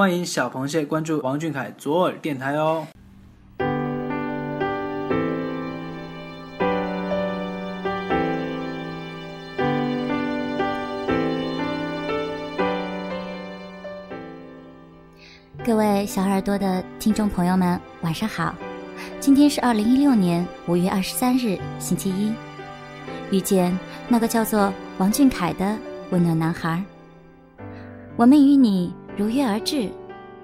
欢迎小螃蟹关注王俊凯左耳电台哦。各位小耳朵的听众朋友们，晚上好！今天是二零一六年五月二十三日，星期一。遇见那个叫做王俊凯的温暖男孩，我们与你如约而至。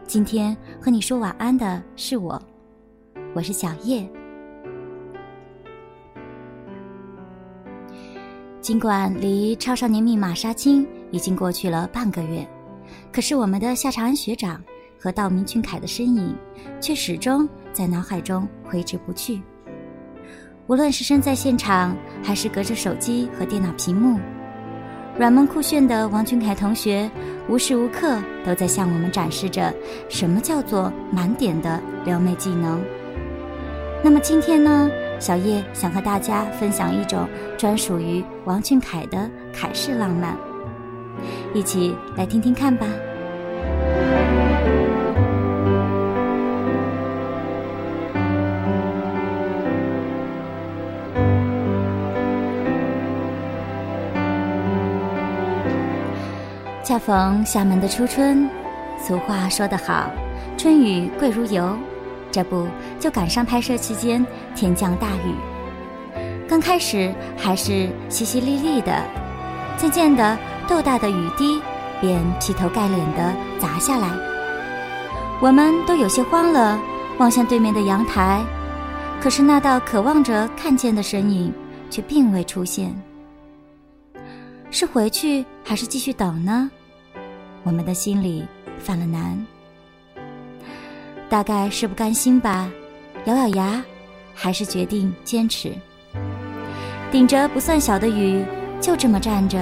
今天和你说晚安的是我，我是小叶。尽管离《超少年密码》杀青已经过去了半个月，可是我们的夏长安学长和道明俊凯的身影，却始终在脑海中挥之不去。无论是身在现场，还是隔着手机和电脑屏幕，软萌酷炫的王俊凯同学无时无刻都在向我们展示着什么叫做满点的撩妹技能。那么今天呢，小叶想和大家分享一种专属于王俊凯的凯式浪漫，一起来听听看吧。恰逢厦门的初春，俗话说得好，“春雨贵如油”，这不就赶上拍摄期间天降大雨。刚开始还是淅淅沥沥的，渐渐的豆大的雨滴便劈头盖脸的砸下来。我们都有些慌了，望向对面的阳台，可是那道渴望着看见的身影却并未出现。是回去还是继续等呢？我们的心里犯了难，大概是不甘心吧，咬咬牙，还是决定坚持。顶着不算小的雨，就这么站着，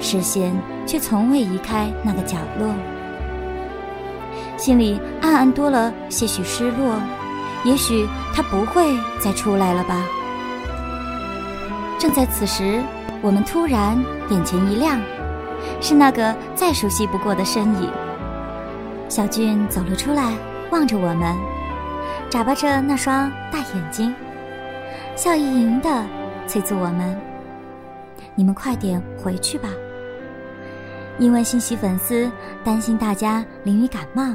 视线却从未移开那个角落，心里暗暗多了些许失落。也许他不会再出来了吧？正在此时。我们突然眼前一亮，是那个再熟悉不过的身影。小俊走了出来，望着我们，眨巴着那双大眼睛，笑盈盈的催促我们：“你们快点回去吧。”因为心喜粉丝担心大家淋雨感冒，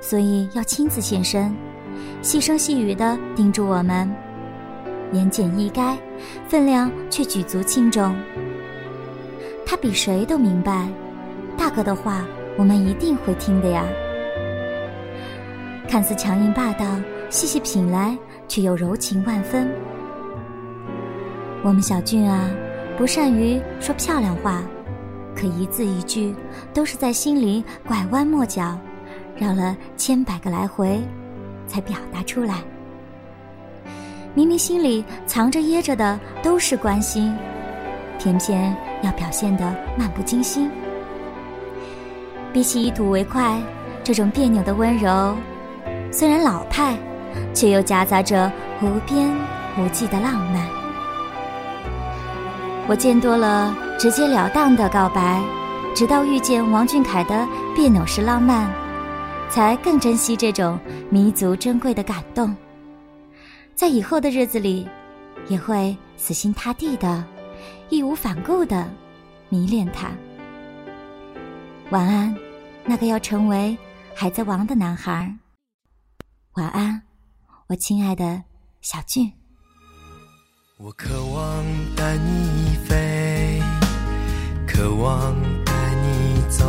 所以要亲自现身，细声细语的叮嘱我们。言简意赅，分量却举足轻重。他比谁都明白，大哥的话我们一定会听的呀。看似强硬霸道，细细品来却又柔情万分。我们小俊啊，不善于说漂亮话，可一字一句都是在心里拐弯抹角，绕了千百个来回，才表达出来。明明心里藏着掖着的都是关心，偏偏要表现得漫不经心。比起以吐为快，这种别扭的温柔，虽然老派，却又夹杂着无边无际的浪漫。我见多了直截了当的告白，直到遇见王俊凯的别扭式浪漫，才更珍惜这种弥足珍贵的感动。在以后的日子里，也会死心塌地的、义无反顾的迷恋他。晚安，那个要成为海贼王的男孩。晚安，我亲爱的小俊。我渴望带你飞，渴望带你走，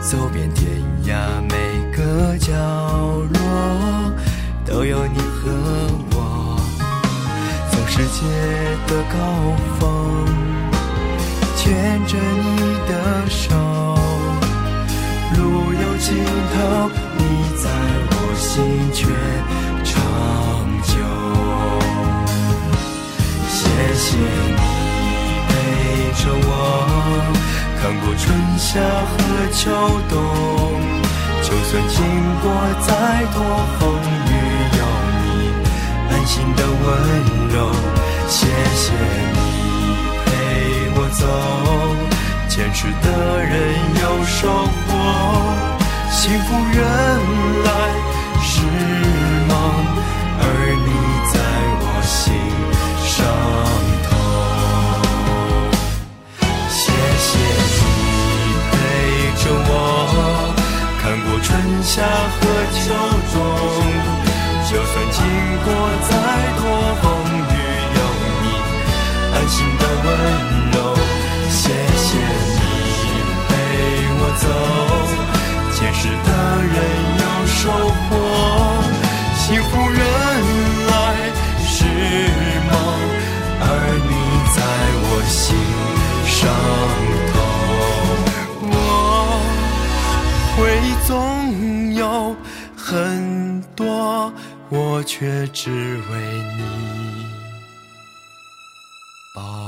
走遍天涯每个角落。都有你和，世界的高峰，牵着你的手，路有尽头，你在我心却长久。谢谢你陪着我，看过春夏和秋冬，就算经过再多风。心的温柔，谢谢你陪我走，坚持的人有收获，幸福原来是梦，而你在我心过再多风雨，有你安心的温柔。谢谢你陪我走。前世的人有收获，幸福原来是梦，而你在我心上头。我会总有很多，我却只为你保。